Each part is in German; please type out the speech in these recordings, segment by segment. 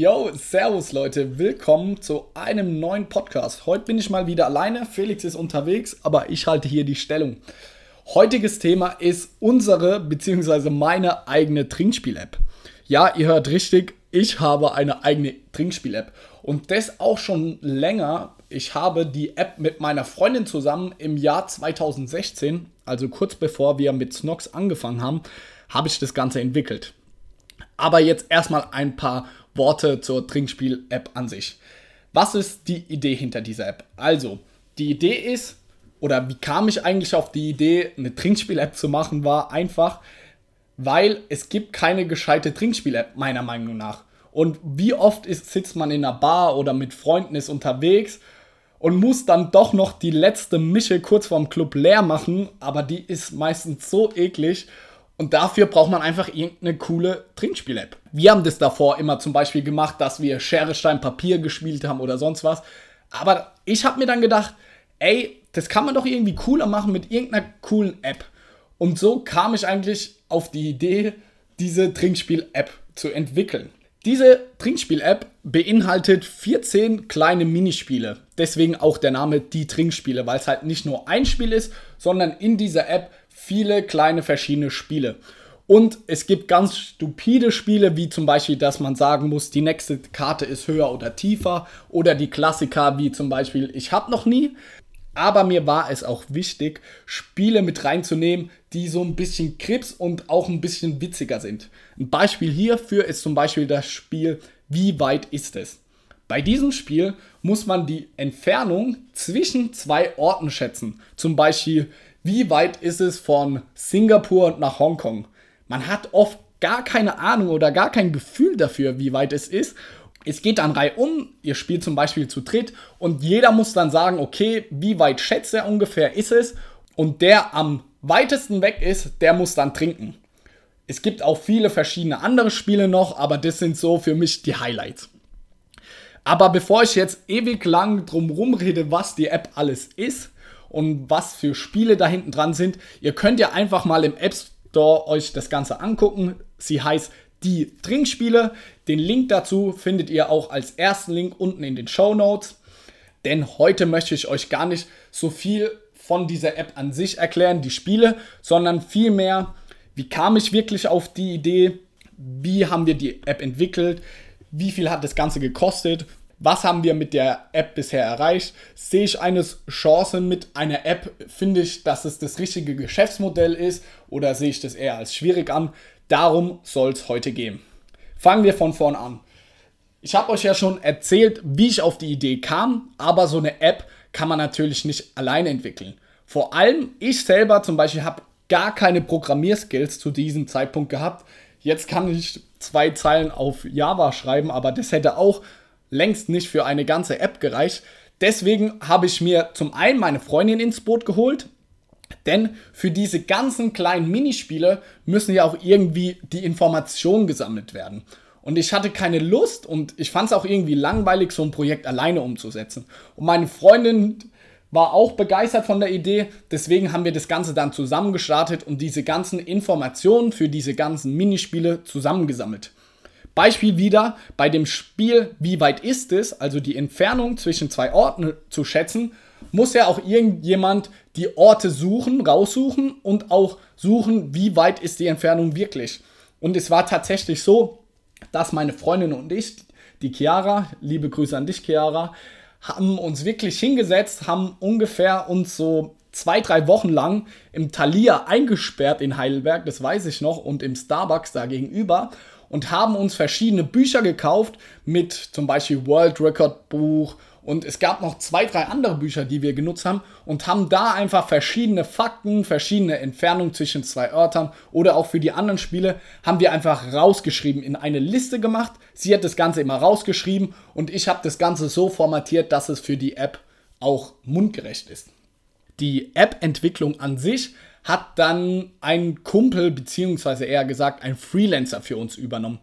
Yo, servus Leute, willkommen zu einem neuen Podcast. Heute bin ich mal wieder alleine, Felix ist unterwegs, aber ich halte hier die Stellung. Heutiges Thema ist unsere bzw. meine eigene Trinkspiel-App. Ja, ihr hört richtig, ich habe eine eigene Trinkspiel-App und das auch schon länger. Ich habe die App mit meiner Freundin zusammen im Jahr 2016, also kurz bevor wir mit Snox angefangen haben, habe ich das Ganze entwickelt. Aber jetzt erstmal ein paar Worte zur Trinkspiel-App an sich. Was ist die Idee hinter dieser App? Also, die Idee ist, oder wie kam ich eigentlich auf die Idee, eine Trinkspiel-App zu machen, war einfach, weil es gibt keine gescheite Trinkspiel-App, meiner Meinung nach. Und wie oft ist, sitzt man in einer Bar oder mit Freunden ist unterwegs und muss dann doch noch die letzte Mische kurz vorm Club leer machen, aber die ist meistens so eklig und dafür braucht man einfach irgendeine coole Trinkspiel-App. Wir haben das davor immer zum Beispiel gemacht, dass wir Schere, Stein, Papier gespielt haben oder sonst was. Aber ich habe mir dann gedacht, ey, das kann man doch irgendwie cooler machen mit irgendeiner coolen App. Und so kam ich eigentlich auf die Idee, diese Trinkspiel-App zu entwickeln. Diese Trinkspiel-App beinhaltet 14 kleine Minispiele. Deswegen auch der Name Die Trinkspiele, weil es halt nicht nur ein Spiel ist, sondern in dieser App viele kleine verschiedene Spiele. Und es gibt ganz stupide Spiele, wie zum Beispiel, dass man sagen muss, die nächste Karte ist höher oder tiefer. Oder die Klassiker, wie zum Beispiel, ich habe noch nie. Aber mir war es auch wichtig, Spiele mit reinzunehmen, die so ein bisschen Krips und auch ein bisschen witziger sind. Ein Beispiel hierfür ist zum Beispiel das Spiel Wie weit ist es? Bei diesem Spiel muss man die Entfernung zwischen zwei Orten schätzen. Zum Beispiel, wie weit ist es von Singapur nach Hongkong? Man hat oft gar keine Ahnung oder gar kein Gefühl dafür, wie weit es ist. Es geht dann reihum, ihr spielt zum Beispiel zu dritt und jeder muss dann sagen, okay, wie weit schätzt er ungefähr ist es? Und der am weitesten weg ist, der muss dann trinken. Es gibt auch viele verschiedene andere Spiele noch, aber das sind so für mich die Highlights. Aber bevor ich jetzt ewig lang drum rede, was die App alles ist, und was für Spiele da hinten dran sind. Ihr könnt ja einfach mal im App Store euch das Ganze angucken. Sie heißt die Trinkspiele. Den Link dazu findet ihr auch als ersten Link unten in den Show Notes. Denn heute möchte ich euch gar nicht so viel von dieser App an sich erklären, die Spiele, sondern vielmehr, wie kam ich wirklich auf die Idee, wie haben wir die App entwickelt, wie viel hat das Ganze gekostet was haben wir mit der App bisher erreicht? Sehe ich eine Chance mit einer App? Finde ich, dass es das richtige Geschäftsmodell ist oder sehe ich das eher als schwierig an? Darum soll es heute gehen. Fangen wir von vorn an. Ich habe euch ja schon erzählt, wie ich auf die Idee kam, aber so eine App kann man natürlich nicht alleine entwickeln. Vor allem ich selber zum Beispiel habe gar keine Programmierskills zu diesem Zeitpunkt gehabt. Jetzt kann ich zwei Zeilen auf Java schreiben, aber das hätte auch längst nicht für eine ganze App gereicht. Deswegen habe ich mir zum einen meine Freundin ins Boot geholt, denn für diese ganzen kleinen Minispiele müssen ja auch irgendwie die Informationen gesammelt werden. Und ich hatte keine Lust und ich fand es auch irgendwie langweilig, so ein Projekt alleine umzusetzen. Und meine Freundin war auch begeistert von der Idee, deswegen haben wir das Ganze dann zusammen gestartet und diese ganzen Informationen für diese ganzen Minispiele zusammengesammelt. Beispiel wieder bei dem Spiel, wie weit ist es, also die Entfernung zwischen zwei Orten zu schätzen, muss ja auch irgendjemand die Orte suchen, raussuchen und auch suchen, wie weit ist die Entfernung wirklich. Und es war tatsächlich so, dass meine Freundin und ich, die Chiara, liebe Grüße an dich, Chiara, haben uns wirklich hingesetzt, haben ungefähr uns so zwei, drei Wochen lang im Thalia eingesperrt in Heidelberg, das weiß ich noch, und im Starbucks da gegenüber und haben uns verschiedene Bücher gekauft mit zum Beispiel World Record Buch und es gab noch zwei, drei andere Bücher, die wir genutzt haben und haben da einfach verschiedene Fakten, verschiedene Entfernungen zwischen zwei Örtern oder auch für die anderen Spiele haben wir einfach rausgeschrieben, in eine Liste gemacht. Sie hat das Ganze immer rausgeschrieben und ich habe das Ganze so formatiert, dass es für die App auch mundgerecht ist. Die App-Entwicklung an sich hat dann ein Kumpel, beziehungsweise eher gesagt ein Freelancer für uns übernommen.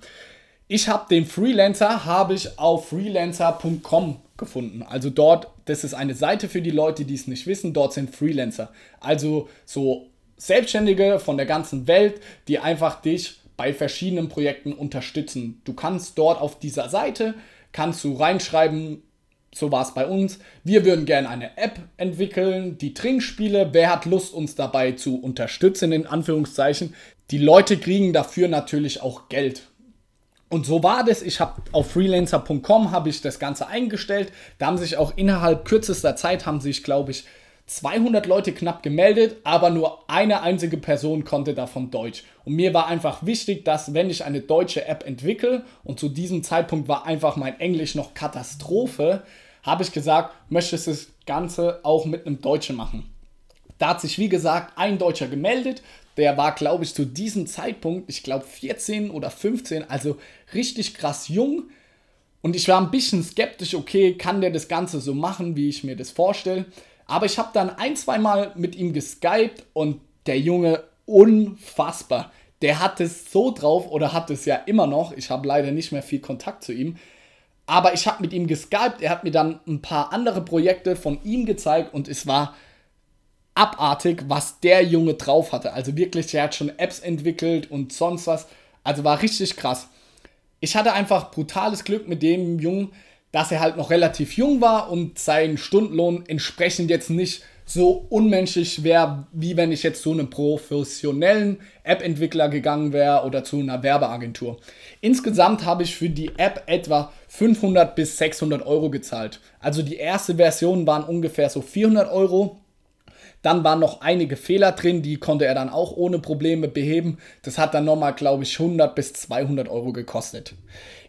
Ich habe den Freelancer, habe ich auf freelancer.com gefunden. Also dort, das ist eine Seite für die Leute, die es nicht wissen, dort sind Freelancer. Also so Selbstständige von der ganzen Welt, die einfach dich bei verschiedenen Projekten unterstützen. Du kannst dort auf dieser Seite, kannst du reinschreiben, so war es bei uns. Wir würden gerne eine App entwickeln, die Trinkspiele. Wer hat Lust, uns dabei zu unterstützen, in Anführungszeichen? Die Leute kriegen dafür natürlich auch Geld. Und so war das. Ich habe auf freelancer.com habe ich das Ganze eingestellt. Da haben sich auch innerhalb kürzester Zeit haben sich, glaube ich, 200 Leute knapp gemeldet, aber nur eine einzige Person konnte davon Deutsch. Und mir war einfach wichtig, dass wenn ich eine deutsche App entwickle und zu diesem Zeitpunkt war einfach mein Englisch noch Katastrophe, habe ich gesagt, möchtest du das Ganze auch mit einem Deutschen machen. Da hat sich, wie gesagt, ein Deutscher gemeldet. Der war, glaube ich, zu diesem Zeitpunkt, ich glaube 14 oder 15, also richtig krass jung. Und ich war ein bisschen skeptisch, okay, kann der das Ganze so machen, wie ich mir das vorstelle. Aber ich habe dann ein, zwei Mal mit ihm geskypt und der Junge unfassbar. Der hat es so drauf oder hat es ja immer noch. Ich habe leider nicht mehr viel Kontakt zu ihm. Aber ich habe mit ihm geskypt, er hat mir dann ein paar andere Projekte von ihm gezeigt und es war abartig, was der Junge drauf hatte. Also wirklich, er hat schon Apps entwickelt und sonst was. Also war richtig krass. Ich hatte einfach brutales Glück mit dem Jungen, dass er halt noch relativ jung war und sein Stundenlohn entsprechend jetzt nicht so unmenschlich wäre, wie wenn ich jetzt zu einem professionellen App-Entwickler gegangen wäre oder zu einer Werbeagentur. Insgesamt habe ich für die App etwa 500 bis 600 Euro gezahlt. Also die erste Version waren ungefähr so 400 Euro. Dann waren noch einige Fehler drin, die konnte er dann auch ohne Probleme beheben. Das hat dann nochmal, glaube ich, 100 bis 200 Euro gekostet.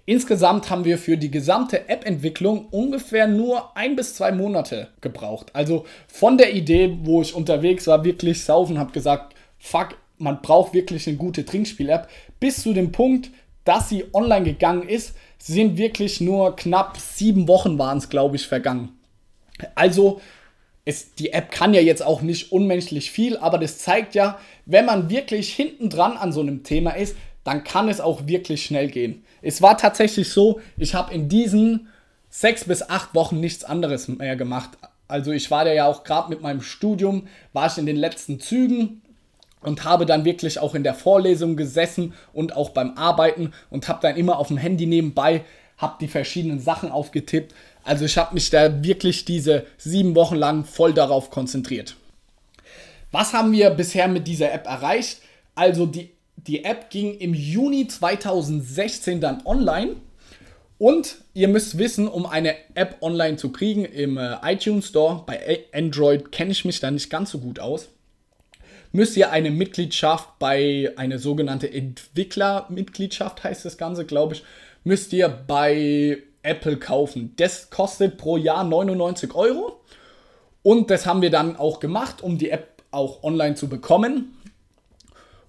Insgesamt haben wir für die gesamte App-Entwicklung ungefähr nur ein bis zwei Monate gebraucht. Also von der Idee, wo ich unterwegs war, wirklich saufen, habe gesagt, fuck, man braucht wirklich eine gute Trinkspiel-App, bis zu dem Punkt, dass sie online gegangen ist, sind wirklich nur knapp sieben Wochen waren es, glaube ich, vergangen. Also es, die App kann ja jetzt auch nicht unmenschlich viel, aber das zeigt ja, wenn man wirklich hinten dran an so einem Thema ist, dann kann es auch wirklich schnell gehen. Es war tatsächlich so, ich habe in diesen sechs bis acht Wochen nichts anderes mehr gemacht. Also ich war ja auch gerade mit meinem Studium, war ich in den letzten Zügen und habe dann wirklich auch in der Vorlesung gesessen und auch beim Arbeiten und habe dann immer auf dem Handy nebenbei, habe die verschiedenen Sachen aufgetippt. Also ich habe mich da wirklich diese sieben Wochen lang voll darauf konzentriert. Was haben wir bisher mit dieser App erreicht? Also die die App ging im Juni 2016 dann online. Und ihr müsst wissen, um eine App online zu kriegen im äh, iTunes Store, bei Android kenne ich mich da nicht ganz so gut aus, müsst ihr eine Mitgliedschaft bei, eine sogenannte Entwicklermitgliedschaft heißt das Ganze, glaube ich, müsst ihr bei Apple kaufen. Das kostet pro Jahr 99 Euro. Und das haben wir dann auch gemacht, um die App auch online zu bekommen.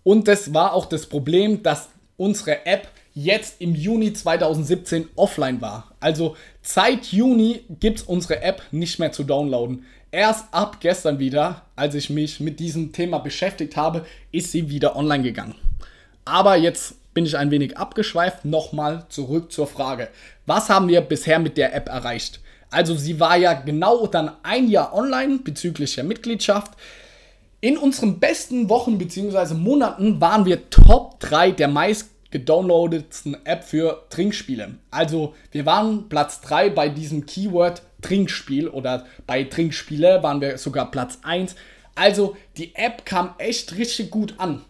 Und das war auch das Problem, dass unsere App jetzt im Juni 2017 offline war. Also seit Juni gibt es unsere App nicht mehr zu downloaden. Erst ab gestern wieder, als ich mich mit diesem Thema beschäftigt habe, ist sie wieder online gegangen. Aber jetzt bin ich ein wenig abgeschweift. Nochmal zurück zur Frage. Was haben wir bisher mit der App erreicht? Also sie war ja genau dann ein Jahr online bezüglich der Mitgliedschaft. In unseren besten Wochen bzw. Monaten waren wir Top 3 der meist gedownloadetsten App für Trinkspiele. Also wir waren Platz 3 bei diesem Keyword Trinkspiel oder bei Trinkspiele waren wir sogar Platz 1. Also die App kam echt richtig gut an.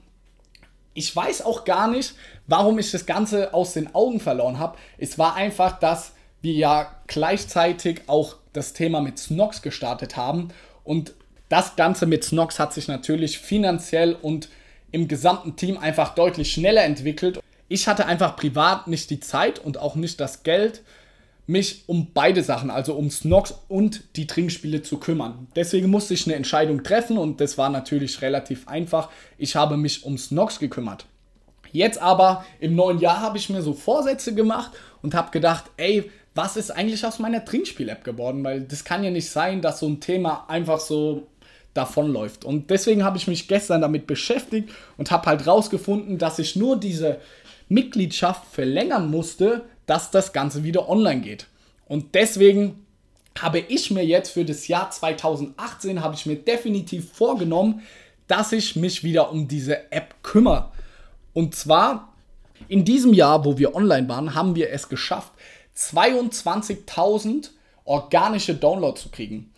Ich weiß auch gar nicht, warum ich das Ganze aus den Augen verloren habe. Es war einfach, dass wir ja gleichzeitig auch das Thema mit Snox gestartet haben und das Ganze mit Snox hat sich natürlich finanziell und im gesamten Team einfach deutlich schneller entwickelt. Ich hatte einfach privat nicht die Zeit und auch nicht das Geld, mich um beide Sachen, also um Snox und die Trinkspiele zu kümmern. Deswegen musste ich eine Entscheidung treffen und das war natürlich relativ einfach. Ich habe mich um Snox gekümmert. Jetzt aber im neuen Jahr habe ich mir so Vorsätze gemacht und habe gedacht, ey, was ist eigentlich aus meiner Trinkspiel-App geworden? Weil das kann ja nicht sein, dass so ein Thema einfach so davonläuft. Und deswegen habe ich mich gestern damit beschäftigt und habe halt rausgefunden, dass ich nur diese Mitgliedschaft verlängern musste, dass das Ganze wieder online geht. Und deswegen habe ich mir jetzt für das Jahr 2018 habe ich mir definitiv vorgenommen, dass ich mich wieder um diese App kümmere. Und zwar In diesem Jahr, wo wir online waren, haben wir es geschafft, 22.000 organische Downloads zu kriegen.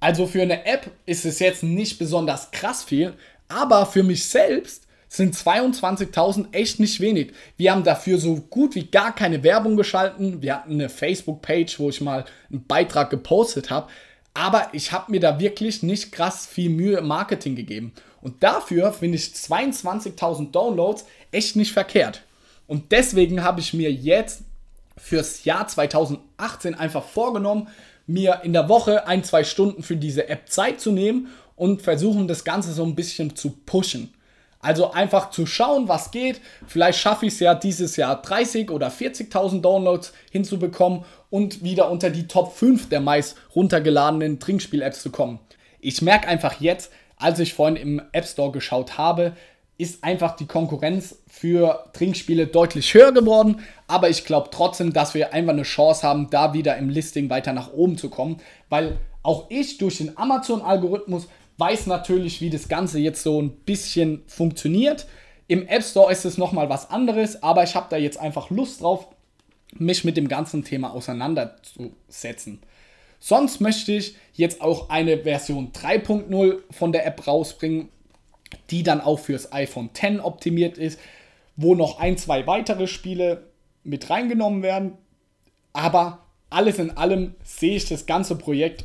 Also für eine App ist es jetzt nicht besonders krass viel, aber für mich selbst sind 22.000 echt nicht wenig. Wir haben dafür so gut wie gar keine Werbung geschalten. Wir hatten eine Facebook-Page, wo ich mal einen Beitrag gepostet habe. Aber ich habe mir da wirklich nicht krass viel Mühe im Marketing gegeben. Und dafür finde ich 22.000 Downloads echt nicht verkehrt. Und deswegen habe ich mir jetzt fürs Jahr 2018 einfach vorgenommen, mir in der Woche ein, zwei Stunden für diese App Zeit zu nehmen und versuchen, das Ganze so ein bisschen zu pushen. Also einfach zu schauen, was geht. Vielleicht schaffe ich es ja dieses Jahr 30 oder 40.000 Downloads hinzubekommen und wieder unter die Top 5 der meist runtergeladenen Trinkspiel-Apps zu kommen. Ich merke einfach jetzt, als ich vorhin im App Store geschaut habe, ist einfach die Konkurrenz für Trinkspiele deutlich höher geworden. Aber ich glaube trotzdem, dass wir einfach eine Chance haben, da wieder im Listing weiter nach oben zu kommen. Weil auch ich durch den Amazon-Algorithmus weiß natürlich, wie das Ganze jetzt so ein bisschen funktioniert. Im App Store ist es nochmal was anderes, aber ich habe da jetzt einfach Lust drauf, mich mit dem ganzen Thema auseinanderzusetzen. Sonst möchte ich jetzt auch eine Version 3.0 von der App rausbringen, die dann auch fürs iPhone X optimiert ist, wo noch ein, zwei weitere Spiele mit reingenommen werden. Aber alles in allem sehe ich das ganze Projekt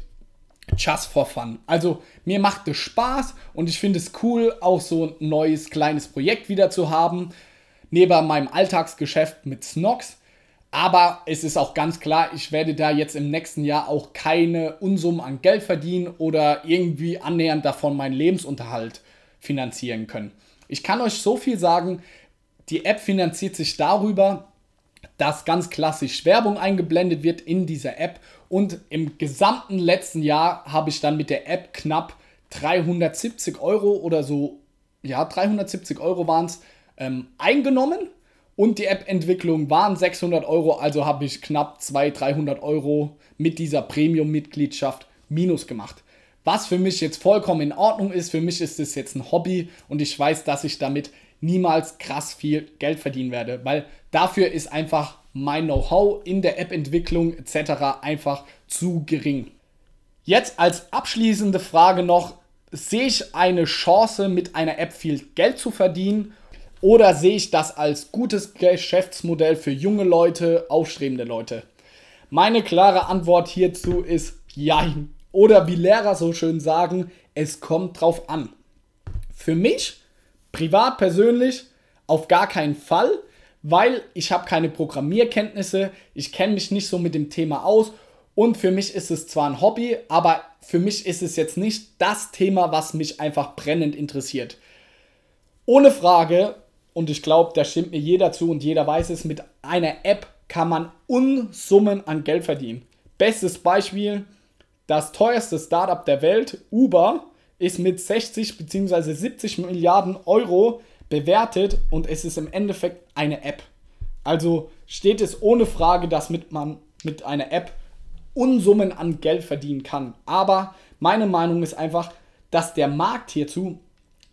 just for fun. Also mir macht es Spaß und ich finde es cool, auch so ein neues kleines Projekt wieder zu haben, neben meinem Alltagsgeschäft mit Snox. Aber es ist auch ganz klar, ich werde da jetzt im nächsten Jahr auch keine Unsummen an Geld verdienen oder irgendwie annähernd davon meinen Lebensunterhalt finanzieren können. Ich kann euch so viel sagen, die App finanziert sich darüber, dass ganz klassisch Werbung eingeblendet wird in dieser App und im gesamten letzten Jahr habe ich dann mit der App knapp 370 Euro oder so, ja, 370 Euro waren es, ähm, eingenommen und die App-Entwicklung waren 600 Euro, also habe ich knapp 200, 300 Euro mit dieser Premium-Mitgliedschaft minus gemacht. Was für mich jetzt vollkommen in Ordnung ist, für mich ist es jetzt ein Hobby und ich weiß, dass ich damit niemals krass viel Geld verdienen werde, weil dafür ist einfach mein Know-how in der App-Entwicklung etc. einfach zu gering. Jetzt als abschließende Frage noch, sehe ich eine Chance mit einer App viel Geld zu verdienen oder sehe ich das als gutes Geschäftsmodell für junge Leute, aufstrebende Leute? Meine klare Antwort hierzu ist Jein. Oder wie Lehrer so schön sagen, es kommt drauf an. Für mich Privat persönlich auf gar keinen Fall, weil ich habe keine Programmierkenntnisse, ich kenne mich nicht so mit dem Thema aus und für mich ist es zwar ein Hobby, aber für mich ist es jetzt nicht das Thema, was mich einfach brennend interessiert. Ohne Frage, und ich glaube, da stimmt mir jeder zu und jeder weiß es, mit einer App kann man Unsummen an Geld verdienen. Bestes Beispiel, das teuerste Startup der Welt, Uber, ist mit 60 bzw. 70 Milliarden Euro bewertet und es ist im Endeffekt eine App. Also steht es ohne Frage, dass mit man mit einer App Unsummen an Geld verdienen kann. Aber meine Meinung ist einfach, dass der Markt hierzu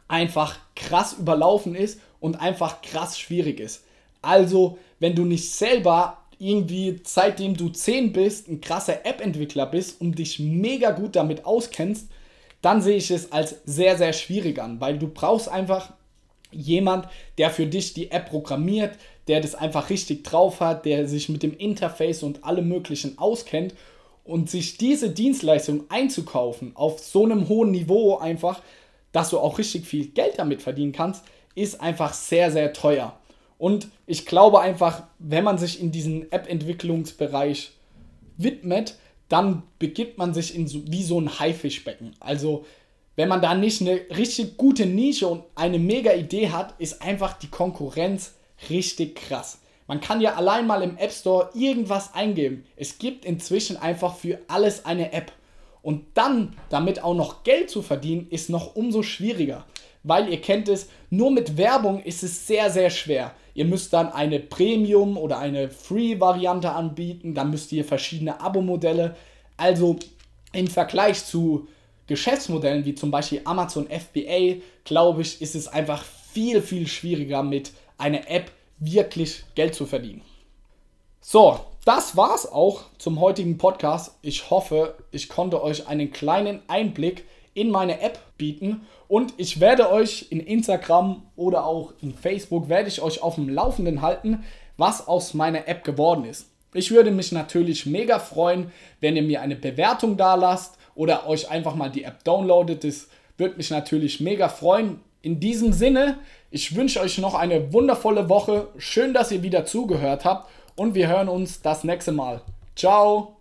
einfach krass überlaufen ist und einfach krass schwierig ist. Also, wenn du nicht selber irgendwie seitdem du 10 bist, ein krasser App-Entwickler bist und dich mega gut damit auskennst, dann sehe ich es als sehr, sehr schwierig an, weil du brauchst einfach jemand, der für dich die App programmiert, der das einfach richtig drauf hat, der sich mit dem Interface und allem Möglichen auskennt und sich diese Dienstleistung einzukaufen auf so einem hohen Niveau einfach, dass du auch richtig viel Geld damit verdienen kannst, ist einfach sehr, sehr teuer. Und ich glaube einfach, wenn man sich in diesen App-Entwicklungsbereich widmet, dann begibt man sich in so, wie so ein Haifischbecken. Also wenn man da nicht eine richtig gute Nische und eine mega Idee hat, ist einfach die Konkurrenz richtig krass. Man kann ja allein mal im App Store irgendwas eingeben. Es gibt inzwischen einfach für alles eine App. Und dann damit auch noch Geld zu verdienen, ist noch umso schwieriger. Weil ihr kennt es, nur mit Werbung ist es sehr, sehr schwer. Ihr müsst dann eine Premium- oder eine Free-Variante anbieten. Dann müsst ihr verschiedene Abo-Modelle. Also im Vergleich zu Geschäftsmodellen wie zum Beispiel Amazon FBA, glaube ich, ist es einfach viel, viel schwieriger mit einer App wirklich Geld zu verdienen. So, das war's auch zum heutigen Podcast. Ich hoffe, ich konnte euch einen kleinen Einblick in meine App bieten und ich werde euch in Instagram oder auch in Facebook werde ich euch auf dem Laufenden halten, was aus meiner App geworden ist. Ich würde mich natürlich mega freuen, wenn ihr mir eine Bewertung da lasst oder euch einfach mal die App downloadet. Das würde mich natürlich mega freuen. In diesem Sinne, ich wünsche euch noch eine wundervolle Woche. Schön, dass ihr wieder zugehört habt und wir hören uns das nächste Mal. Ciao!